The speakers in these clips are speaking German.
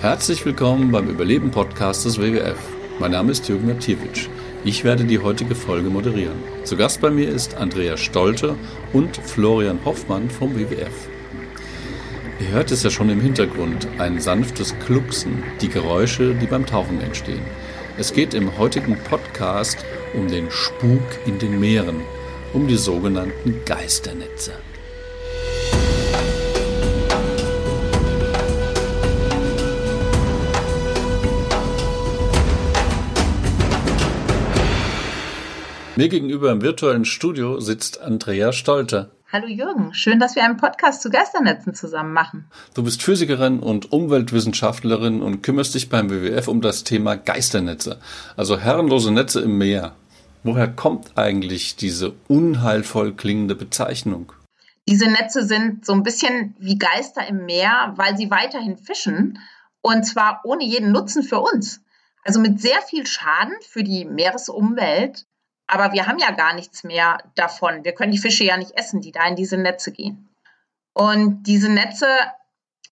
Herzlich willkommen beim Überleben-Podcast des WWF. Mein Name ist Jürgen Matjewitsch. Ich werde die heutige Folge moderieren. Zu Gast bei mir ist Andrea Stolte und Florian Hoffmann vom WWF. Ihr hört es ja schon im Hintergrund, ein sanftes Klucksen, die Geräusche, die beim Tauchen entstehen. Es geht im heutigen Podcast um den Spuk in den Meeren, um die sogenannten Geisternetze. Mir gegenüber im virtuellen Studio sitzt Andrea Stolte. Hallo Jürgen, schön, dass wir einen Podcast zu Geisternetzen zusammen machen. Du bist Physikerin und Umweltwissenschaftlerin und kümmerst dich beim WWF um das Thema Geisternetze, also herrenlose Netze im Meer. Woher kommt eigentlich diese unheilvoll klingende Bezeichnung? Diese Netze sind so ein bisschen wie Geister im Meer, weil sie weiterhin fischen und zwar ohne jeden Nutzen für uns. Also mit sehr viel Schaden für die Meeresumwelt aber wir haben ja gar nichts mehr davon. Wir können die Fische ja nicht essen, die da in diese Netze gehen. Und diese Netze,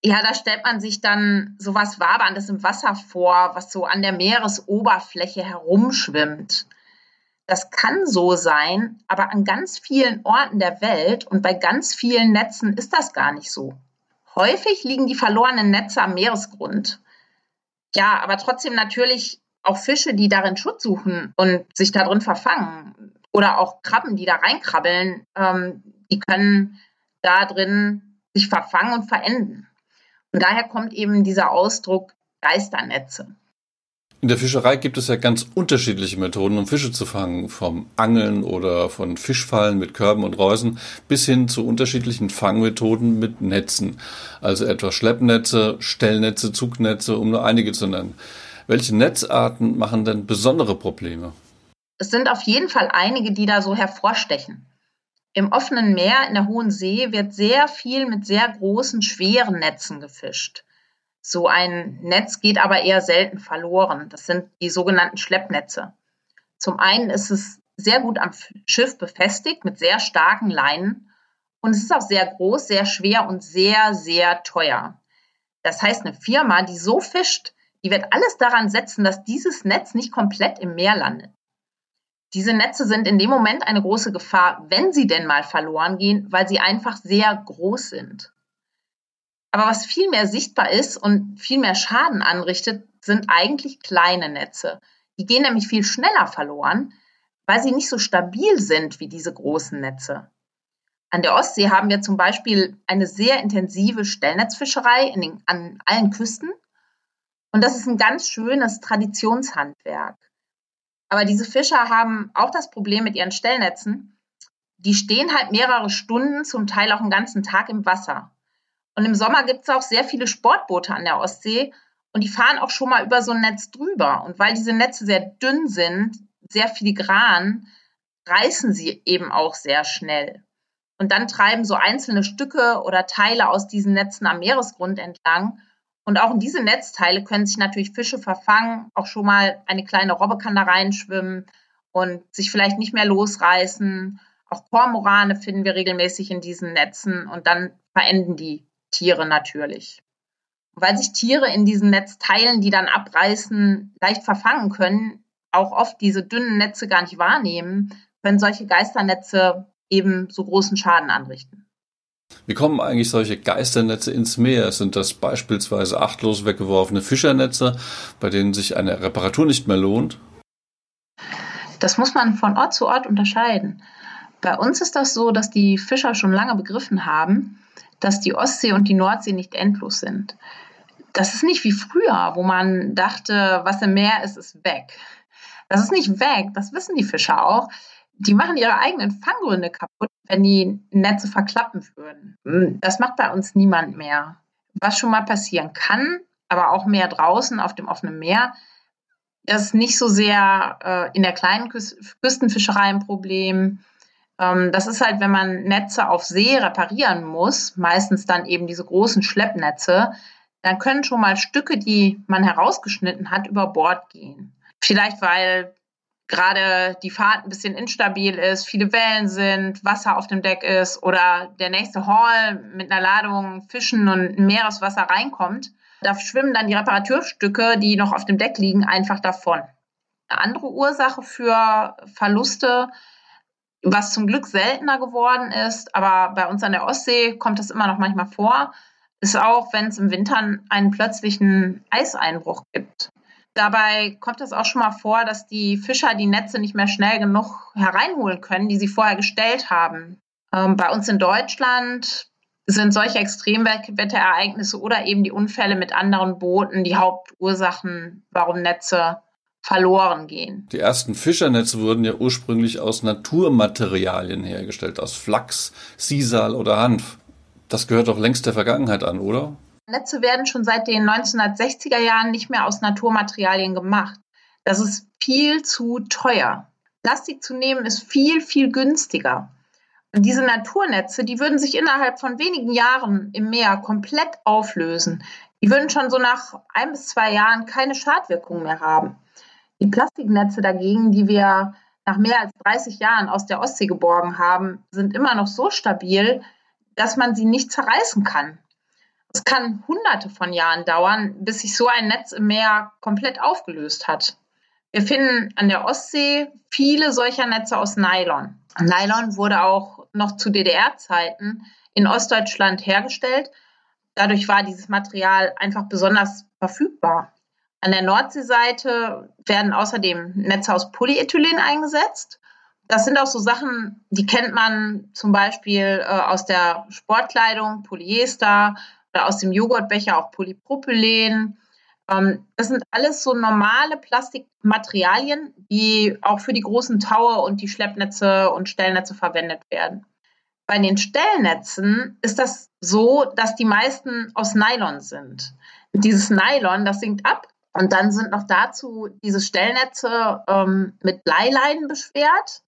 ja, da stellt man sich dann sowas Waberndes im Wasser vor, was so an der Meeresoberfläche herumschwimmt. Das kann so sein, aber an ganz vielen Orten der Welt und bei ganz vielen Netzen ist das gar nicht so. Häufig liegen die verlorenen Netze am Meeresgrund. Ja, aber trotzdem natürlich auch Fische, die darin Schutz suchen und sich darin verfangen oder auch Krabben, die da reinkrabbeln, ähm, die können da drin sich verfangen und verenden. Und daher kommt eben dieser Ausdruck Geisternetze. In der Fischerei gibt es ja ganz unterschiedliche Methoden, um Fische zu fangen, vom Angeln oder von Fischfallen mit Körben und Reusen bis hin zu unterschiedlichen Fangmethoden mit Netzen, also etwa Schleppnetze, Stellnetze, Zugnetze, um nur einige zu nennen. Welche Netzarten machen denn besondere Probleme? Es sind auf jeden Fall einige, die da so hervorstechen. Im offenen Meer in der Hohen See wird sehr viel mit sehr großen, schweren Netzen gefischt. So ein Netz geht aber eher selten verloren. Das sind die sogenannten Schleppnetze. Zum einen ist es sehr gut am Schiff befestigt mit sehr starken Leinen und es ist auch sehr groß, sehr schwer und sehr, sehr teuer. Das heißt, eine Firma, die so fischt, die wird alles daran setzen, dass dieses Netz nicht komplett im Meer landet. Diese Netze sind in dem Moment eine große Gefahr, wenn sie denn mal verloren gehen, weil sie einfach sehr groß sind. Aber was viel mehr sichtbar ist und viel mehr Schaden anrichtet, sind eigentlich kleine Netze. Die gehen nämlich viel schneller verloren, weil sie nicht so stabil sind wie diese großen Netze. An der Ostsee haben wir zum Beispiel eine sehr intensive Stellnetzfischerei den, an allen Küsten und das ist ein ganz schönes Traditionshandwerk. Aber diese Fischer haben auch das Problem mit ihren Stellnetzen. Die stehen halt mehrere Stunden, zum Teil auch einen ganzen Tag im Wasser. Und im Sommer gibt es auch sehr viele Sportboote an der Ostsee und die fahren auch schon mal über so ein Netz drüber. Und weil diese Netze sehr dünn sind, sehr filigran, reißen sie eben auch sehr schnell. Und dann treiben so einzelne Stücke oder Teile aus diesen Netzen am Meeresgrund entlang und auch in diese Netzteile können sich natürlich Fische verfangen. Auch schon mal eine kleine Robbe kann da reinschwimmen und sich vielleicht nicht mehr losreißen. Auch Kormorane finden wir regelmäßig in diesen Netzen und dann verenden die Tiere natürlich. weil sich Tiere in diesen Netzteilen, die dann abreißen, leicht verfangen können, auch oft diese dünnen Netze gar nicht wahrnehmen, können solche Geisternetze eben so großen Schaden anrichten. Wie kommen eigentlich solche Geisternetze ins Meer? Sind das beispielsweise achtlos weggeworfene Fischernetze, bei denen sich eine Reparatur nicht mehr lohnt? Das muss man von Ort zu Ort unterscheiden. Bei uns ist das so, dass die Fischer schon lange begriffen haben, dass die Ostsee und die Nordsee nicht endlos sind. Das ist nicht wie früher, wo man dachte, was im Meer ist, ist weg. Das ist nicht weg, das wissen die Fischer auch die machen ihre eigenen Fanggründe kaputt, wenn die Netze verklappen würden. Hm, das macht bei uns niemand mehr. Was schon mal passieren kann, aber auch mehr draußen auf dem offenen Meer, das ist nicht so sehr äh, in der kleinen Küs Küstenfischerei ein Problem. Ähm, das ist halt, wenn man Netze auf See reparieren muss, meistens dann eben diese großen Schleppnetze, dann können schon mal Stücke, die man herausgeschnitten hat, über Bord gehen. Vielleicht weil gerade die Fahrt ein bisschen instabil ist, viele Wellen sind, Wasser auf dem Deck ist oder der nächste Hall mit einer Ladung Fischen und Meereswasser reinkommt Da schwimmen dann die Reparaturstücke, die noch auf dem Deck liegen, einfach davon. Eine andere Ursache für Verluste, was zum Glück seltener geworden ist, aber bei uns an der Ostsee kommt das immer noch manchmal vor, ist auch, wenn es im Winter einen plötzlichen Eiseinbruch gibt. Dabei kommt es auch schon mal vor, dass die Fischer die Netze nicht mehr schnell genug hereinholen können, die sie vorher gestellt haben. Ähm, bei uns in Deutschland sind solche Extremwetterereignisse oder eben die Unfälle mit anderen Booten die Hauptursachen, warum Netze verloren gehen. Die ersten Fischernetze wurden ja ursprünglich aus Naturmaterialien hergestellt, aus Flachs, Sisal oder Hanf. Das gehört doch längst der Vergangenheit an, oder? Netze werden schon seit den 1960er Jahren nicht mehr aus Naturmaterialien gemacht. Das ist viel zu teuer. Plastik zu nehmen ist viel, viel günstiger. Und diese Naturnetze, die würden sich innerhalb von wenigen Jahren im Meer komplett auflösen. Die würden schon so nach ein bis zwei Jahren keine Schadwirkung mehr haben. Die Plastiknetze dagegen, die wir nach mehr als 30 Jahren aus der Ostsee geborgen haben, sind immer noch so stabil, dass man sie nicht zerreißen kann. Es kann hunderte von Jahren dauern, bis sich so ein Netz im Meer komplett aufgelöst hat. Wir finden an der Ostsee viele solcher Netze aus Nylon. Nylon wurde auch noch zu DDR-Zeiten in Ostdeutschland hergestellt. Dadurch war dieses Material einfach besonders verfügbar. An der Nordseeseite werden außerdem Netze aus Polyethylen eingesetzt. Das sind auch so Sachen, die kennt man zum Beispiel äh, aus der Sportkleidung, Polyester aus dem Joghurtbecher auch Polypropylen. Ähm, das sind alles so normale Plastikmaterialien, die auch für die großen Taue und die Schleppnetze und Stellnetze verwendet werden. Bei den Stellnetzen ist das so, dass die meisten aus Nylon sind. Dieses Nylon, das sinkt ab und dann sind noch dazu diese Stellnetze ähm, mit Bleileinen beschwert,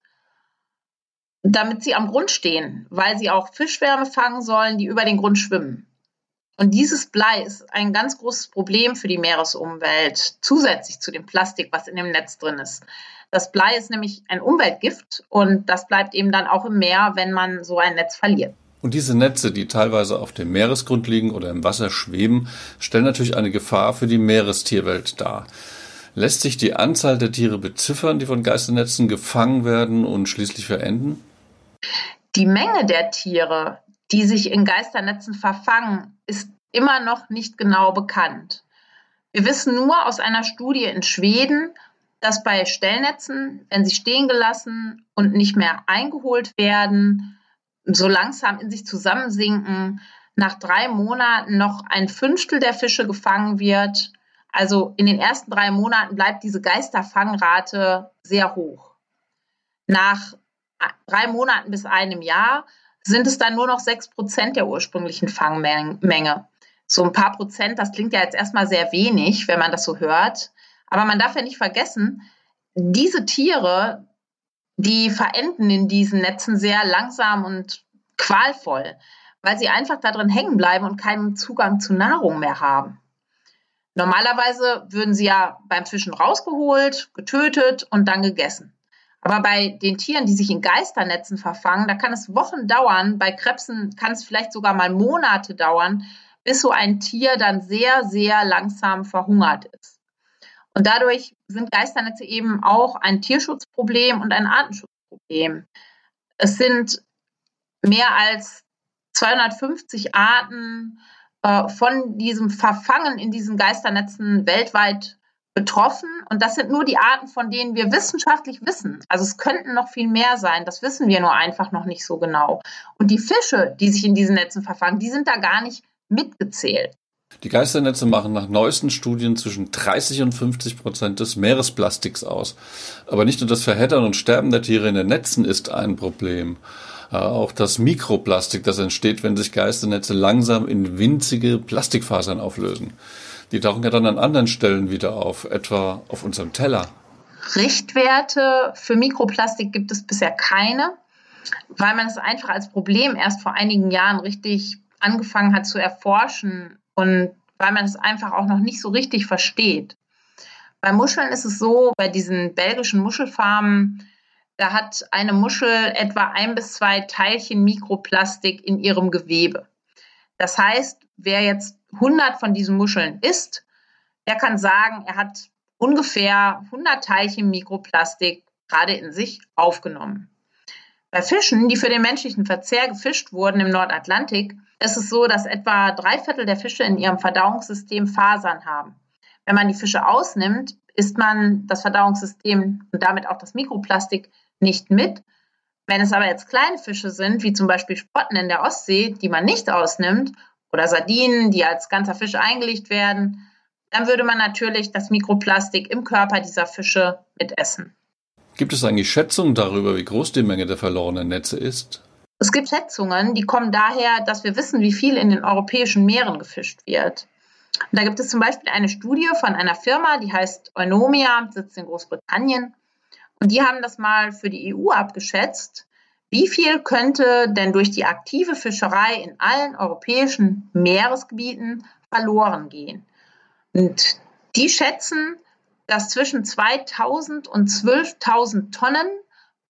damit sie am Grund stehen, weil sie auch Fischwärme fangen sollen, die über den Grund schwimmen. Und dieses Blei ist ein ganz großes Problem für die Meeresumwelt, zusätzlich zu dem Plastik, was in dem Netz drin ist. Das Blei ist nämlich ein Umweltgift und das bleibt eben dann auch im Meer, wenn man so ein Netz verliert. Und diese Netze, die teilweise auf dem Meeresgrund liegen oder im Wasser schweben, stellen natürlich eine Gefahr für die Meerestierwelt dar. Lässt sich die Anzahl der Tiere beziffern, die von Geisternetzen gefangen werden und schließlich verenden? Die Menge der Tiere, die sich in Geisternetzen verfangen, ist immer noch nicht genau bekannt. Wir wissen nur aus einer Studie in Schweden, dass bei Stellnetzen, wenn sie stehen gelassen und nicht mehr eingeholt werden, so langsam in sich zusammensinken, nach drei Monaten noch ein Fünftel der Fische gefangen wird. Also in den ersten drei Monaten bleibt diese Geisterfangrate sehr hoch. Nach drei Monaten bis einem Jahr sind es dann nur noch sechs Prozent der ursprünglichen Fangmenge. So ein paar Prozent, das klingt ja jetzt erstmal sehr wenig, wenn man das so hört. Aber man darf ja nicht vergessen, diese Tiere, die verenden in diesen Netzen sehr langsam und qualvoll, weil sie einfach da drin hängen bleiben und keinen Zugang zu Nahrung mehr haben. Normalerweise würden sie ja beim Fischen rausgeholt, getötet und dann gegessen. Aber bei den Tieren, die sich in Geisternetzen verfangen, da kann es Wochen dauern. Bei Krebsen kann es vielleicht sogar mal Monate dauern, bis so ein Tier dann sehr, sehr langsam verhungert ist. Und dadurch sind Geisternetze eben auch ein Tierschutzproblem und ein Artenschutzproblem. Es sind mehr als 250 Arten äh, von diesem Verfangen in diesen Geisternetzen weltweit betroffen. Und das sind nur die Arten, von denen wir wissenschaftlich wissen. Also es könnten noch viel mehr sein. Das wissen wir nur einfach noch nicht so genau. Und die Fische, die sich in diesen Netzen verfangen, die sind da gar nicht mitgezählt. Die Geisternetze machen nach neuesten Studien zwischen 30 und 50 Prozent des Meeresplastiks aus. Aber nicht nur das Verheddern und Sterben der Tiere in den Netzen ist ein Problem. Äh, auch das Mikroplastik, das entsteht, wenn sich Geisternetze langsam in winzige Plastikfasern auflösen. Die tauchen ja dann an anderen Stellen wieder auf, etwa auf unserem Teller. Richtwerte für Mikroplastik gibt es bisher keine, weil man es einfach als Problem erst vor einigen Jahren richtig angefangen hat zu erforschen und weil man es einfach auch noch nicht so richtig versteht. Bei Muscheln ist es so, bei diesen belgischen Muschelfarmen, da hat eine Muschel etwa ein bis zwei Teilchen Mikroplastik in ihrem Gewebe. Das heißt, wer jetzt 100 von diesen Muscheln isst, der kann sagen, er hat ungefähr 100 Teilchen Mikroplastik gerade in sich aufgenommen. Bei Fischen, die für den menschlichen Verzehr gefischt wurden im Nordatlantik, ist es so, dass etwa drei Viertel der Fische in ihrem Verdauungssystem Fasern haben. Wenn man die Fische ausnimmt, isst man das Verdauungssystem und damit auch das Mikroplastik nicht mit. Wenn es aber jetzt kleine Fische sind, wie zum Beispiel Sprotten in der Ostsee, die man nicht ausnimmt, oder Sardinen, die als ganzer Fisch eingelegt werden, dann würde man natürlich das Mikroplastik im Körper dieser Fische mitessen. Gibt es eigentlich Schätzungen darüber, wie groß die Menge der verlorenen Netze ist? Es gibt Schätzungen, die kommen daher, dass wir wissen, wie viel in den europäischen Meeren gefischt wird. Und da gibt es zum Beispiel eine Studie von einer Firma, die heißt Eunomia, sitzt in Großbritannien. Und die haben das mal für die EU abgeschätzt. Wie viel könnte denn durch die aktive Fischerei in allen europäischen Meeresgebieten verloren gehen? Und die schätzen, dass zwischen 2000 und 12.000 Tonnen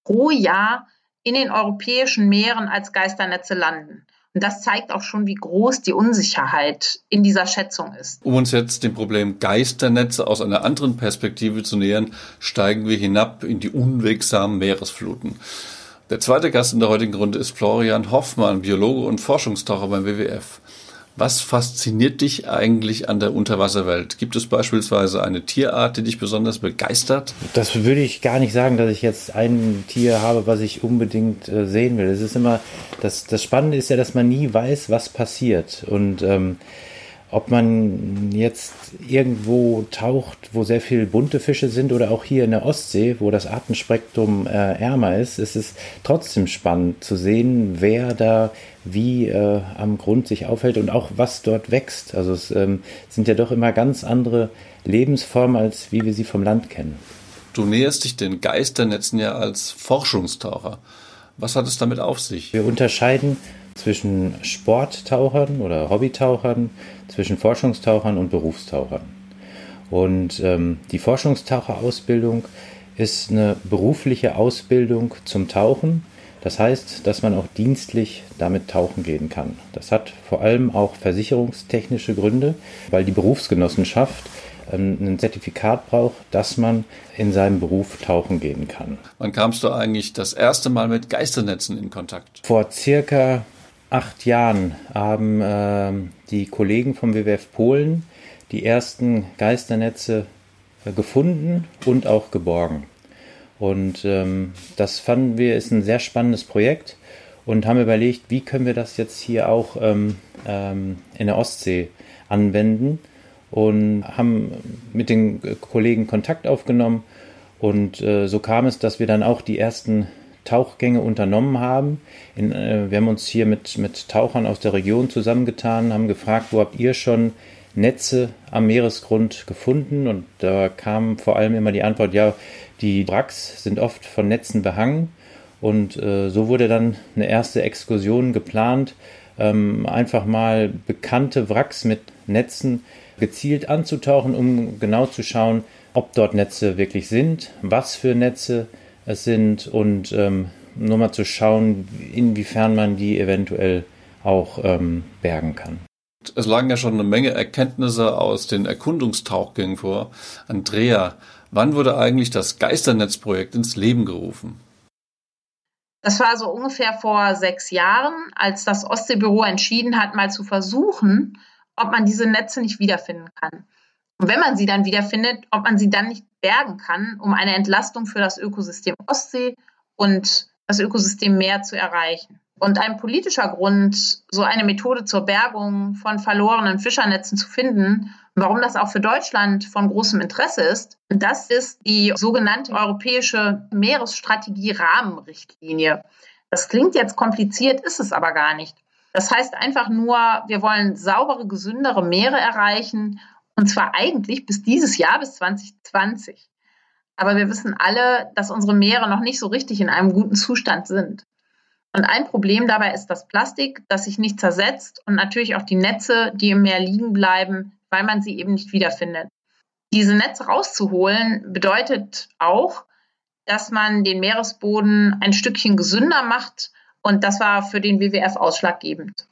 pro Jahr in den europäischen Meeren als Geisternetze landen. Und das zeigt auch schon, wie groß die Unsicherheit in dieser Schätzung ist. Um uns jetzt dem Problem Geisternetze aus einer anderen Perspektive zu nähern, steigen wir hinab in die unwegsamen Meeresfluten. Der zweite Gast in der heutigen Runde ist Florian Hoffmann, Biologe und Forschungstaucher beim WWF. Was fasziniert dich eigentlich an der Unterwasserwelt? Gibt es beispielsweise eine Tierart, die dich besonders begeistert? Das würde ich gar nicht sagen, dass ich jetzt ein Tier habe, was ich unbedingt äh, sehen will. Es ist immer, das, das Spannende ist ja, dass man nie weiß, was passiert. Und ähm, ob man jetzt irgendwo taucht, wo sehr viele bunte Fische sind oder auch hier in der Ostsee, wo das Artenspektrum äh, ärmer ist, ist es trotzdem spannend zu sehen, wer da wie äh, am Grund sich aufhält und auch was dort wächst. Also es ähm, sind ja doch immer ganz andere Lebensformen, als wie wir sie vom Land kennen. Du näherst dich den Geisternetzen ja als Forschungstaucher. Was hat es damit auf sich? Wir unterscheiden zwischen Sporttauchern oder Hobbytauchern, zwischen Forschungstauchern und Berufstauchern. Und ähm, die Forschungstaucherausbildung ist eine berufliche Ausbildung zum Tauchen. Das heißt, dass man auch dienstlich damit tauchen gehen kann. Das hat vor allem auch versicherungstechnische Gründe, weil die Berufsgenossenschaft ähm, ein Zertifikat braucht, dass man in seinem Beruf tauchen gehen kann. Wann kamst du eigentlich das erste Mal mit Geisternetzen in Kontakt? Vor circa acht Jahren haben äh, die Kollegen vom WWF Polen die ersten Geisternetze äh, gefunden und auch geborgen. Und ähm, das fanden wir ist ein sehr spannendes Projekt und haben überlegt, wie können wir das jetzt hier auch ähm, ähm, in der Ostsee anwenden und haben mit den Kollegen Kontakt aufgenommen und äh, so kam es, dass wir dann auch die ersten Tauchgänge unternommen haben. In, äh, wir haben uns hier mit, mit Tauchern aus der Region zusammengetan, haben gefragt, wo habt ihr schon Netze am Meeresgrund gefunden? Und da kam vor allem immer die Antwort, ja, die Wracks sind oft von Netzen behangen. Und äh, so wurde dann eine erste Exkursion geplant, ähm, einfach mal bekannte Wracks mit Netzen gezielt anzutauchen, um genau zu schauen, ob dort Netze wirklich sind, was für Netze es sind und ähm, nur mal zu schauen, inwiefern man die eventuell auch ähm, bergen kann. Es lagen ja schon eine Menge Erkenntnisse aus den Erkundungstauchgängen vor. Andrea, wann wurde eigentlich das Geisternetzprojekt ins Leben gerufen? Das war so ungefähr vor sechs Jahren, als das Ostseebüro entschieden hat, mal zu versuchen, ob man diese Netze nicht wiederfinden kann. Und wenn man sie dann wiederfindet, ob man sie dann nicht bergen kann, um eine Entlastung für das Ökosystem Ostsee und das Ökosystem Meer zu erreichen. Und ein politischer Grund, so eine Methode zur Bergung von verlorenen Fischernetzen zu finden, warum das auch für Deutschland von großem Interesse ist, das ist die sogenannte Europäische Meeresstrategie Rahmenrichtlinie. Das klingt jetzt kompliziert, ist es aber gar nicht. Das heißt einfach nur, wir wollen saubere, gesündere Meere erreichen und zwar eigentlich bis dieses Jahr, bis 2020. Aber wir wissen alle, dass unsere Meere noch nicht so richtig in einem guten Zustand sind. Und ein Problem dabei ist das Plastik, das sich nicht zersetzt und natürlich auch die Netze, die im Meer liegen bleiben, weil man sie eben nicht wiederfindet. Diese Netze rauszuholen bedeutet auch, dass man den Meeresboden ein Stückchen gesünder macht und das war für den WWF ausschlaggebend.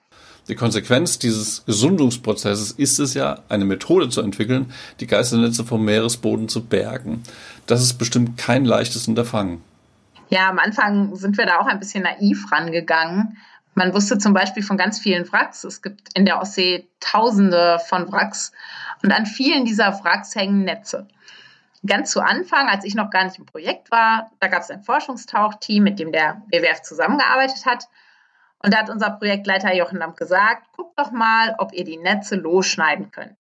Die Konsequenz dieses Gesundungsprozesses ist es ja, eine Methode zu entwickeln, die Geisternetze vom Meeresboden zu bergen. Das ist bestimmt kein leichtes Unterfangen. Ja, am Anfang sind wir da auch ein bisschen naiv rangegangen. Man wusste zum Beispiel von ganz vielen Wracks. Es gibt in der Ostsee Tausende von Wracks und an vielen dieser Wracks hängen Netze. Ganz zu Anfang, als ich noch gar nicht im Projekt war, da gab es ein Forschungstauchteam, mit dem der WWF zusammengearbeitet hat. Und da hat unser Projektleiter Jochen Lamp gesagt, guckt doch mal, ob ihr die Netze losschneiden könnt.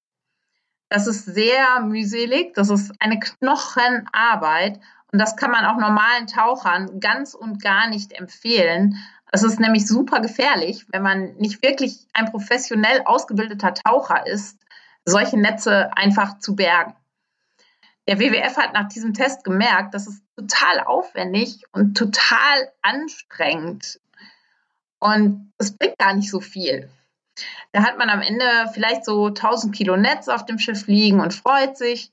Das ist sehr mühselig, das ist eine Knochenarbeit und das kann man auch normalen Tauchern ganz und gar nicht empfehlen. Es ist nämlich super gefährlich, wenn man nicht wirklich ein professionell ausgebildeter Taucher ist, solche Netze einfach zu bergen. Der WWF hat nach diesem Test gemerkt, dass es total aufwendig und total anstrengend und es bringt gar nicht so viel. Da hat man am Ende vielleicht so 1000 Kilo Netz auf dem Schiff liegen und freut sich.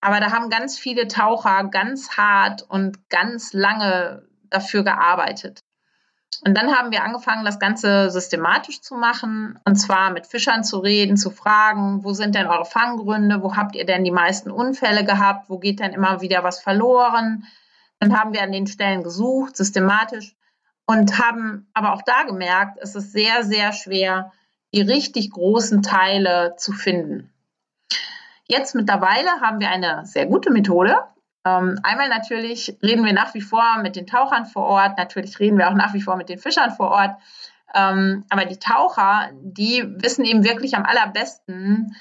Aber da haben ganz viele Taucher ganz hart und ganz lange dafür gearbeitet. Und dann haben wir angefangen, das Ganze systematisch zu machen. Und zwar mit Fischern zu reden, zu fragen, wo sind denn eure Fanggründe? Wo habt ihr denn die meisten Unfälle gehabt? Wo geht denn immer wieder was verloren? Dann haben wir an den Stellen gesucht, systematisch und haben aber auch da gemerkt, es ist sehr, sehr schwer, die richtig großen Teile zu finden. Jetzt mittlerweile haben wir eine sehr gute Methode. Ähm, einmal natürlich reden wir nach wie vor mit den Tauchern vor Ort, natürlich reden wir auch nach wie vor mit den Fischern vor Ort. Ähm, aber die Taucher, die wissen eben wirklich am allerbesten,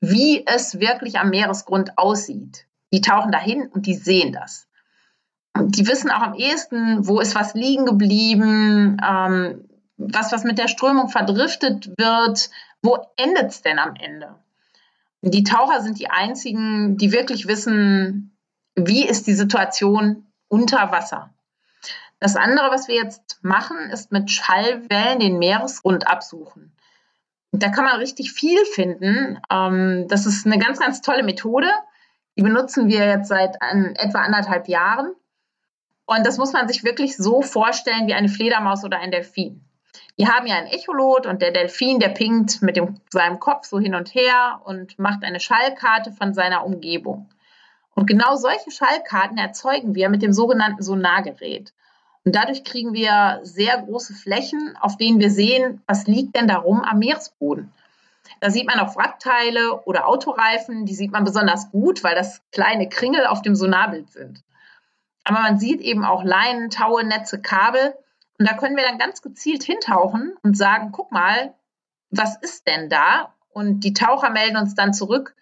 wie es wirklich am Meeresgrund aussieht. Die tauchen dahin und die sehen das die wissen auch am ehesten, wo ist was liegen geblieben, ähm, was, was mit der Strömung verdriftet wird, wo endet es denn am Ende? Die Taucher sind die einzigen, die wirklich wissen, wie ist die Situation unter Wasser. Das andere, was wir jetzt machen, ist mit Schallwellen den Meeresgrund absuchen. Da kann man richtig viel finden. Ähm, das ist eine ganz, ganz tolle Methode. Die benutzen wir jetzt seit etwa anderthalb Jahren. Und das muss man sich wirklich so vorstellen wie eine Fledermaus oder ein Delfin. Die haben ja ein Echolot und der Delfin, der pinkt mit dem, seinem Kopf so hin und her und macht eine Schallkarte von seiner Umgebung. Und genau solche Schallkarten erzeugen wir mit dem sogenannten Sonargerät. Und dadurch kriegen wir sehr große Flächen, auf denen wir sehen, was liegt denn darum am Meeresboden. Da sieht man auch Wrackteile oder Autoreifen, die sieht man besonders gut, weil das kleine Kringel auf dem Sonarbild sind. Aber man sieht eben auch Leinen, Taue, Netze, Kabel. Und da können wir dann ganz gezielt hintauchen und sagen, guck mal, was ist denn da? Und die Taucher melden uns dann zurück,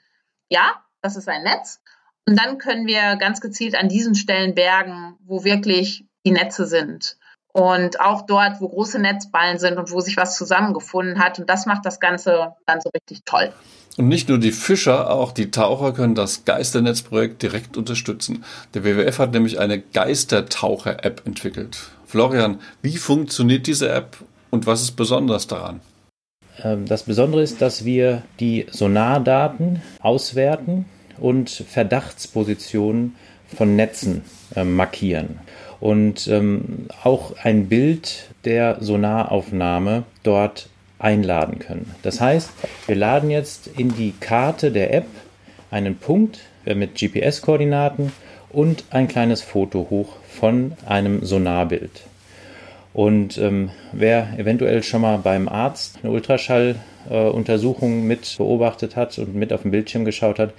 ja, das ist ein Netz. Und dann können wir ganz gezielt an diesen Stellen bergen, wo wirklich die Netze sind. Und auch dort, wo große Netzballen sind und wo sich was zusammengefunden hat. Und das macht das Ganze dann so richtig toll. Und nicht nur die Fischer, auch die Taucher können das Geisternetzprojekt direkt unterstützen. Der WWF hat nämlich eine Geistertaucher-App entwickelt. Florian, wie funktioniert diese App und was ist besonders daran? Ähm, das Besondere ist, dass wir die Sonardaten auswerten und Verdachtspositionen von Netzen äh, markieren. Und ähm, auch ein Bild der Sonaraufnahme dort einladen können. Das heißt, wir laden jetzt in die Karte der App einen Punkt äh, mit GPS-Koordinaten und ein kleines Foto hoch von einem Sonarbild. Und ähm, wer eventuell schon mal beim Arzt eine Ultraschalluntersuchung äh, mit beobachtet hat und mit auf dem Bildschirm geschaut hat,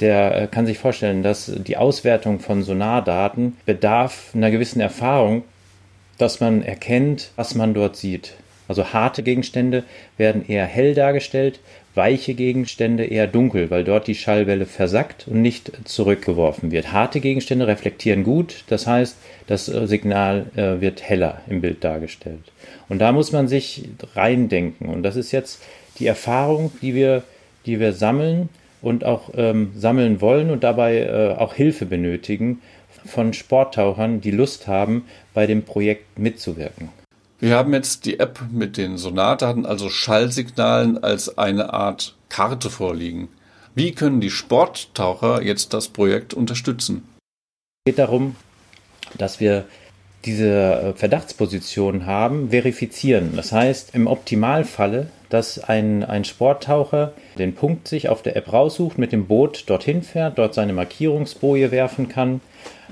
der äh, kann sich vorstellen, dass die Auswertung von Sonardaten bedarf einer gewissen Erfahrung, dass man erkennt, was man dort sieht. Also harte Gegenstände werden eher hell dargestellt, weiche Gegenstände eher dunkel, weil dort die Schallwelle versackt und nicht zurückgeworfen wird. Harte Gegenstände reflektieren gut, das heißt, das äh, Signal äh, wird heller im Bild dargestellt. Und da muss man sich reindenken. Und das ist jetzt die Erfahrung, die wir, die wir sammeln und auch ähm, sammeln wollen und dabei äh, auch Hilfe benötigen von Sporttauchern, die Lust haben, bei dem Projekt mitzuwirken. Wir haben jetzt die App mit den Sonardaten, also Schallsignalen, als eine Art Karte vorliegen. Wie können die Sporttaucher jetzt das Projekt unterstützen? Es geht darum, dass wir diese äh, Verdachtsposition haben, verifizieren. Das heißt, im Optimalfalle dass ein, ein Sporttaucher den Punkt sich auf der App raussucht, mit dem Boot dorthin fährt, dort seine Markierungsboje werfen kann.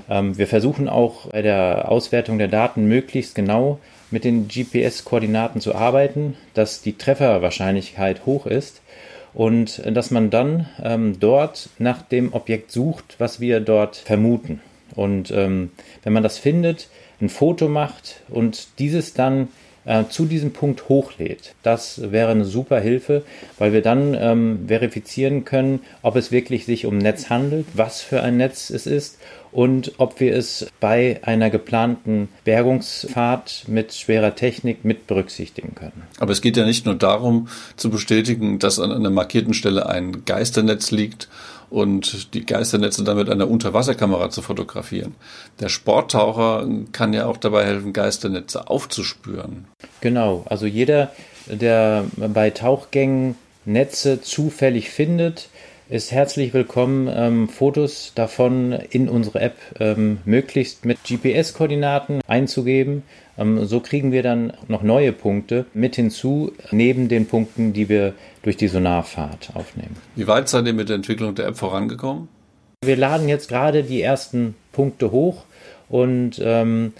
Ähm, wir versuchen auch bei der Auswertung der Daten möglichst genau mit den GPS-Koordinaten zu arbeiten, dass die Trefferwahrscheinlichkeit hoch ist und dass man dann ähm, dort nach dem Objekt sucht, was wir dort vermuten. Und ähm, wenn man das findet, ein Foto macht und dieses dann äh, zu diesem Punkt hochlädt. Das wäre eine super Hilfe, weil wir dann ähm, verifizieren können, ob es wirklich sich um Netz handelt, was für ein Netz es ist und ob wir es bei einer geplanten Bergungsfahrt mit schwerer Technik mit berücksichtigen können. Aber es geht ja nicht nur darum zu bestätigen, dass an einer markierten Stelle ein Geisternetz liegt und die Geisternetze dann mit einer Unterwasserkamera zu fotografieren. Der Sporttaucher kann ja auch dabei helfen, Geisternetze aufzuspüren. Genau, also jeder, der bei Tauchgängen Netze zufällig findet, ist herzlich willkommen, ähm, Fotos davon in unsere App ähm, möglichst mit GPS-Koordinaten einzugeben. Ähm, so kriegen wir dann noch neue Punkte mit hinzu, neben den Punkten, die wir durch die Sonarfahrt aufnehmen. Wie weit seid ihr mit der Entwicklung der App vorangekommen? Wir laden jetzt gerade die ersten Punkte hoch und ähm,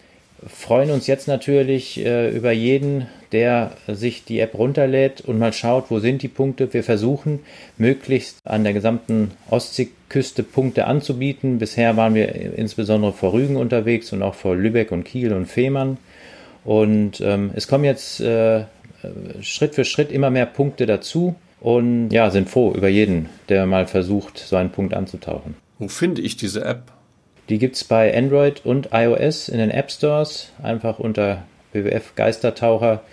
freuen uns jetzt natürlich äh, über jeden, der sich die App runterlädt und mal schaut, wo sind die Punkte. Wir versuchen möglichst an der gesamten Ostseeküste Punkte anzubieten. Bisher waren wir insbesondere vor Rügen unterwegs und auch vor Lübeck und Kiel und Fehmarn. Und ähm, es kommen jetzt äh, Schritt für Schritt immer mehr Punkte dazu und ja, sind froh über jeden, der mal versucht, so einen Punkt anzutauchen. Wo finde ich diese App? Die gibt es bei Android und iOS in den App Stores. Einfach unter WWF Geistertaucher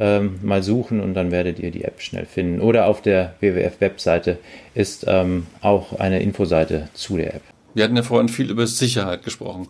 ähm, mal suchen und dann werdet ihr die App schnell finden. Oder auf der WWF-Webseite ist ähm, auch eine Infoseite zu der App. Wir hatten ja vorhin viel über Sicherheit gesprochen.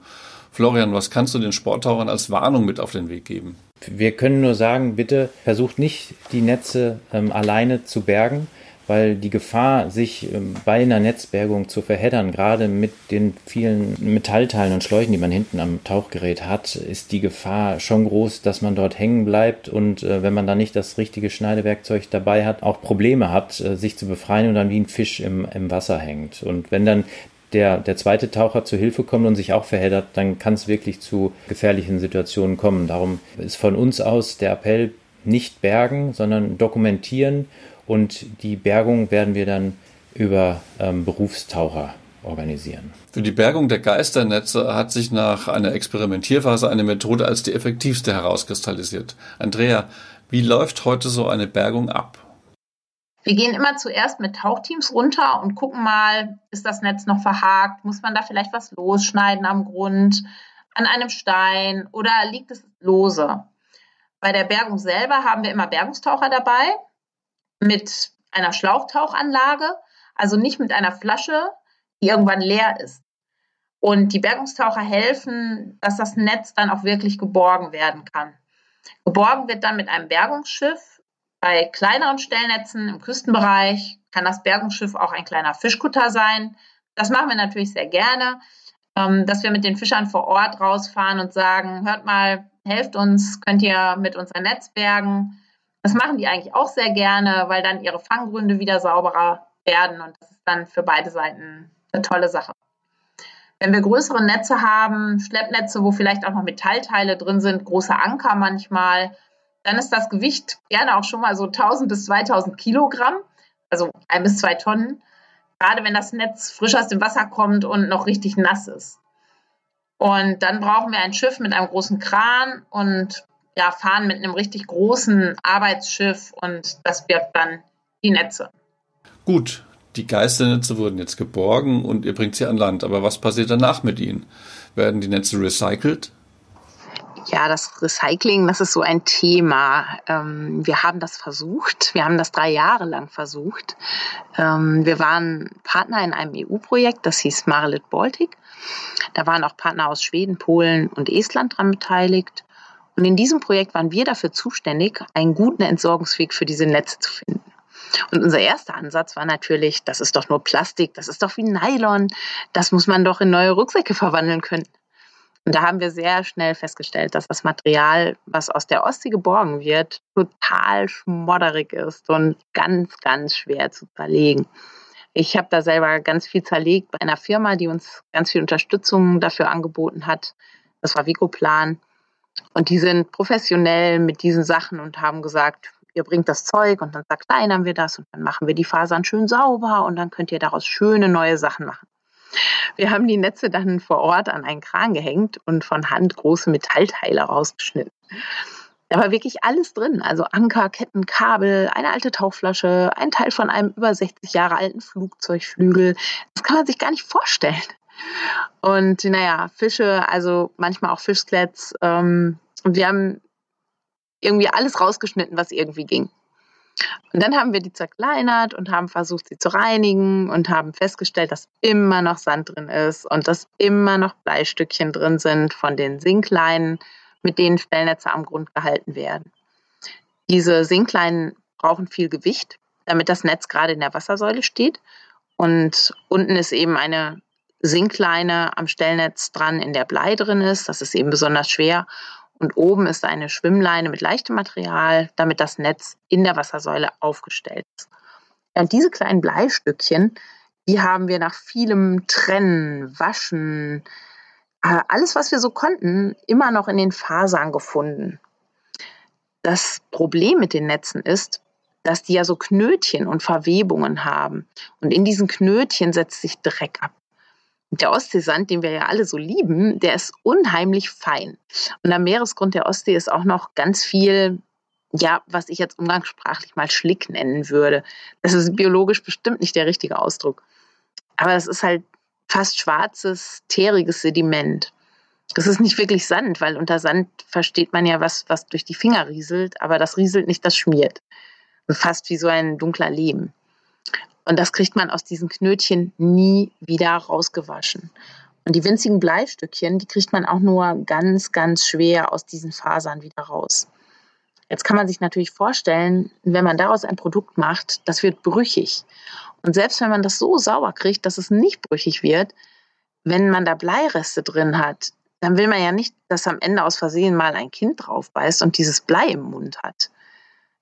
Florian, was kannst du den Sporttauchern als Warnung mit auf den Weg geben? Wir können nur sagen, bitte versucht nicht, die Netze ähm, alleine zu bergen, weil die Gefahr, sich ähm, bei einer Netzbergung zu verheddern, gerade mit den vielen Metallteilen und Schläuchen, die man hinten am Tauchgerät hat, ist die Gefahr schon groß, dass man dort hängen bleibt und äh, wenn man da nicht das richtige Schneidewerkzeug dabei hat, auch Probleme hat, äh, sich zu befreien und dann wie ein Fisch im, im Wasser hängt. Und wenn dann der, der zweite Taucher zu Hilfe kommt und sich auch verheddert, dann kann es wirklich zu gefährlichen Situationen kommen. Darum ist von uns aus der Appell nicht bergen, sondern dokumentieren und die Bergung werden wir dann über ähm, Berufstaucher organisieren. Für die Bergung der Geisternetze hat sich nach einer Experimentierphase eine Methode als die effektivste herauskristallisiert. Andrea, wie läuft heute so eine Bergung ab? Wir gehen immer zuerst mit Tauchteams runter und gucken mal, ist das Netz noch verhakt? Muss man da vielleicht was losschneiden am Grund, an einem Stein oder liegt es lose? Bei der Bergung selber haben wir immer Bergungstaucher dabei mit einer Schlauchtauchanlage, also nicht mit einer Flasche, die irgendwann leer ist. Und die Bergungstaucher helfen, dass das Netz dann auch wirklich geborgen werden kann. Geborgen wird dann mit einem Bergungsschiff bei kleineren Stellnetzen im Küstenbereich kann das Bergungsschiff auch ein kleiner Fischkutter sein. Das machen wir natürlich sehr gerne, ähm, dass wir mit den Fischern vor Ort rausfahren und sagen, hört mal, helft uns, könnt ihr mit uns ein Netz bergen. Das machen die eigentlich auch sehr gerne, weil dann ihre Fanggründe wieder sauberer werden und das ist dann für beide Seiten eine tolle Sache. Wenn wir größere Netze haben, Schleppnetze, wo vielleicht auch noch Metallteile drin sind, große Anker manchmal, dann ist das Gewicht gerne auch schon mal so 1000 bis 2000 Kilogramm, also ein bis zwei Tonnen, gerade wenn das Netz frisch aus dem Wasser kommt und noch richtig nass ist. Und dann brauchen wir ein Schiff mit einem großen Kran und ja, fahren mit einem richtig großen Arbeitsschiff und das birgt dann die Netze. Gut, die Geisternetze wurden jetzt geborgen und ihr bringt sie an Land. Aber was passiert danach mit ihnen? Werden die Netze recycelt? Ja, das Recycling, das ist so ein Thema. Ähm, wir haben das versucht. Wir haben das drei Jahre lang versucht. Ähm, wir waren Partner in einem EU-Projekt, das hieß Marelit Baltic. Da waren auch Partner aus Schweden, Polen und Estland dran beteiligt. Und in diesem Projekt waren wir dafür zuständig, einen guten Entsorgungsweg für diese Netze zu finden. Und unser erster Ansatz war natürlich, das ist doch nur Plastik, das ist doch wie Nylon, das muss man doch in neue Rucksäcke verwandeln können. Und da haben wir sehr schnell festgestellt, dass das Material, was aus der Ostsee geborgen wird, total schmodderig ist und ganz, ganz schwer zu zerlegen. Ich habe da selber ganz viel zerlegt bei einer Firma, die uns ganz viel Unterstützung dafür angeboten hat. Das war Vicoplan. Und die sind professionell mit diesen Sachen und haben gesagt, ihr bringt das Zeug und dann zerkleinern wir das und dann machen wir die Fasern schön sauber und dann könnt ihr daraus schöne neue Sachen machen. Wir haben die Netze dann vor Ort an einen Kran gehängt und von Hand große Metallteile rausgeschnitten. Da war wirklich alles drin. Also Anker, Ketten, Kabel, eine alte Tauchflasche, ein Teil von einem über 60 Jahre alten Flugzeugflügel. Das kann man sich gar nicht vorstellen. Und naja, Fische, also manchmal auch Fischskeletts. Ähm, wir haben irgendwie alles rausgeschnitten, was irgendwie ging. Und dann haben wir die zerkleinert und haben versucht, sie zu reinigen und haben festgestellt, dass immer noch Sand drin ist und dass immer noch Bleistückchen drin sind von den Sinkleinen mit denen Stellnetze am Grund gehalten werden. Diese Sinkleinen brauchen viel Gewicht, damit das Netz gerade in der Wassersäule steht. Und unten ist eben eine Sinkleine am Stellnetz dran, in der Blei drin ist. Das ist eben besonders schwer. Und oben ist eine Schwimmleine mit leichtem Material, damit das Netz in der Wassersäule aufgestellt ist. und diese kleinen Bleistückchen, die haben wir nach vielem Trennen, Waschen, alles, was wir so konnten, immer noch in den Fasern gefunden. Das Problem mit den Netzen ist, dass die ja so Knötchen und Verwebungen haben. Und in diesen Knötchen setzt sich Dreck ab. Und der Ostseesand, den wir ja alle so lieben, der ist unheimlich fein. Und am Meeresgrund der Ostsee ist auch noch ganz viel, ja, was ich jetzt umgangssprachlich mal Schlick nennen würde. Das ist biologisch bestimmt nicht der richtige Ausdruck. Aber es ist halt fast schwarzes, teeriges Sediment. Das ist nicht wirklich Sand, weil unter Sand versteht man ja was, was durch die Finger rieselt, aber das rieselt nicht, das schmiert. Fast wie so ein dunkler Lehm. Und das kriegt man aus diesen Knötchen nie wieder rausgewaschen. Und die winzigen Bleistückchen, die kriegt man auch nur ganz, ganz schwer aus diesen Fasern wieder raus. Jetzt kann man sich natürlich vorstellen, wenn man daraus ein Produkt macht, das wird brüchig. Und selbst wenn man das so sauber kriegt, dass es nicht brüchig wird, wenn man da Bleireste drin hat, dann will man ja nicht, dass am Ende aus Versehen mal ein Kind drauf beißt und dieses Blei im Mund hat.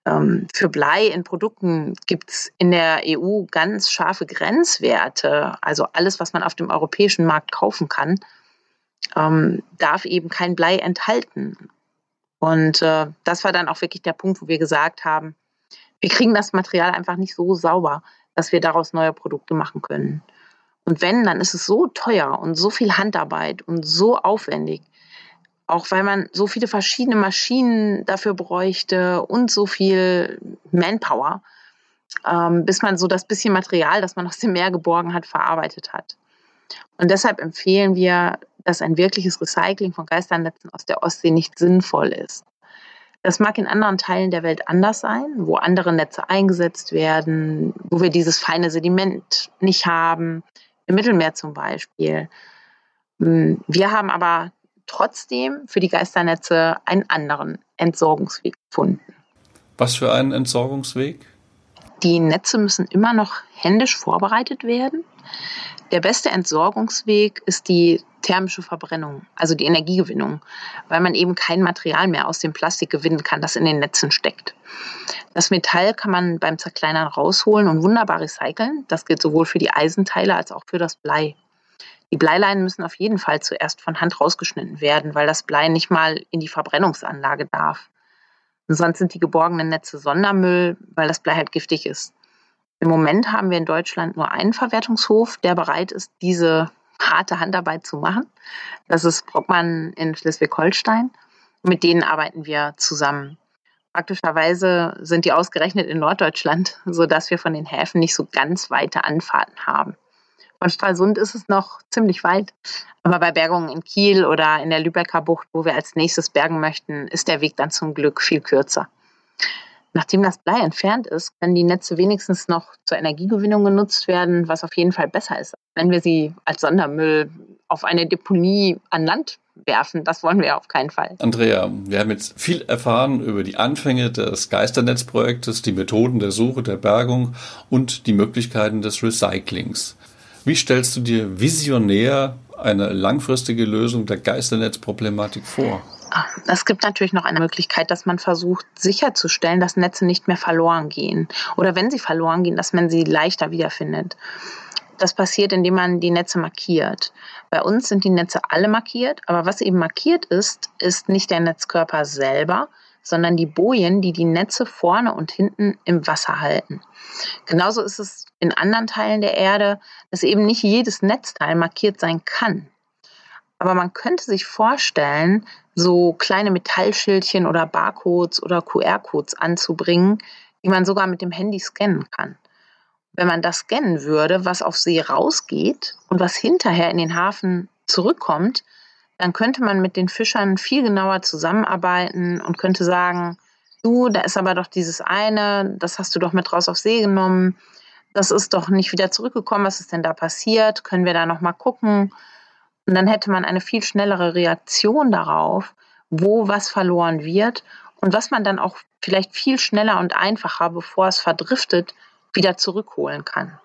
Ähm, für Blei in Produkten gibt es in der EU ganz scharfe Grenzwerte. Also alles, was man auf dem europäischen Markt kaufen kann, ähm, darf eben kein Blei enthalten. Und äh, das war dann auch wirklich der Punkt, wo wir gesagt haben, wir kriegen das Material einfach nicht so sauber, dass wir daraus neue Produkte machen können. Und wenn, dann ist es so teuer und so viel Handarbeit und so aufwendig, auch weil man so viele verschiedene Maschinen dafür bräuchte und so viel Manpower, ähm, bis man so das bisschen Material, das man aus dem Meer geborgen hat, verarbeitet hat. Und deshalb empfehlen wir, dass ein wirkliches Recycling von Geisternetzen aus der Ostsee nicht sinnvoll ist. Das mag in anderen Teilen der Welt anders sein, wo andere Netze eingesetzt werden, wo wir dieses feine Sediment nicht haben, im Mittelmeer zum Beispiel. Hm, wir haben aber trotzdem für die Geisternetze einen anderen Entsorgungsweg gefunden. Was für einen Entsorgungsweg? Die Netze müssen immer noch händisch vorbereitet werden. Der beste Entsorgungsweg ist die thermische Verbrennung, also die Energiegewinnung, weil man eben kein Material mehr aus dem Plastik gewinnen kann, das in den Netzen steckt. Das Metall kann man beim Zerkleinern rausholen und wunderbar recyceln. Das gilt sowohl für die Eisenteile als auch für das Blei. Die Bleileinen müssen auf jeden Fall zuerst von Hand rausgeschnitten werden, weil das Blei nicht mal in die Verbrennungsanlage darf. Und sonst sind die geborgenen Netze Sondermüll, weil das Blei halt giftig ist. Im Moment haben wir in Deutschland nur einen Verwertungshof, der bereit ist, diese harte Handarbeit zu machen. Das ist Brockmann in Schleswig-Holstein. Mit denen arbeiten wir zusammen. Praktischerweise sind die ausgerechnet in Norddeutschland, sodass wir von den Häfen nicht so ganz weite Anfahrten haben. Von Stralsund ist es noch ziemlich weit, aber bei Bergungen in Kiel oder in der Lübecker Bucht, wo wir als nächstes bergen möchten, ist der Weg dann zum Glück viel kürzer. Nachdem das Blei entfernt ist, können die Netze wenigstens noch zur Energiegewinnung genutzt werden, was auf jeden Fall besser ist, wenn wir sie als Sondermüll auf eine Deponie an Land werfen. Das wollen wir auf keinen Fall. Andrea, wir haben jetzt viel erfahren über die Anfänge des Geisternetzprojektes, die Methoden der Suche, der Bergung und die Möglichkeiten des Recyclings. Wie stellst du dir visionär eine langfristige Lösung der Geisternetzproblematik vor? Es gibt natürlich noch eine Möglichkeit, dass man versucht sicherzustellen, dass Netze nicht mehr verloren gehen. Oder wenn sie verloren gehen, dass man sie leichter wiederfindet. Das passiert, indem man die Netze markiert. Bei uns sind die Netze alle markiert, aber was eben markiert ist, ist nicht der Netzkörper selber, sondern die Bojen, die die Netze vorne und hinten im Wasser halten. Genauso ist es in anderen Teilen der Erde, dass eben nicht jedes Netzteil markiert sein kann. Aber man könnte sich vorstellen, so kleine Metallschildchen oder Barcodes oder QR-Codes anzubringen, die man sogar mit dem Handy scannen kann. Wenn man das scannen würde, was auf See rausgeht und was hinterher in den Hafen zurückkommt, dann könnte man mit den Fischern viel genauer zusammenarbeiten und könnte sagen, du, da ist aber doch dieses eine, das hast du doch mit raus auf See genommen, das ist doch nicht wieder zurückgekommen, was ist denn da passiert? Können wir da noch mal gucken? Und dann hätte man eine viel schnellere Reaktion darauf, wo was verloren wird und was man dann auch vielleicht viel schneller und einfacher, bevor es verdriftet, wieder zurückholen kann.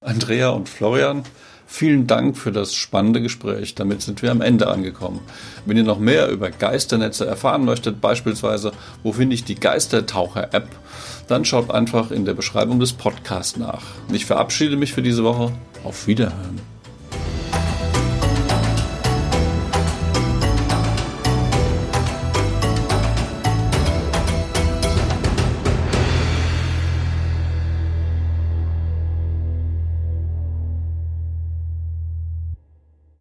Andrea und Florian, vielen Dank für das spannende Gespräch. Damit sind wir am Ende angekommen. Wenn ihr noch mehr über Geisternetze erfahren möchtet, beispielsweise, wo finde ich die Geistertaucher-App, dann schaut einfach in der Beschreibung des Podcasts nach. Ich verabschiede mich für diese Woche. Auf Wiederhören.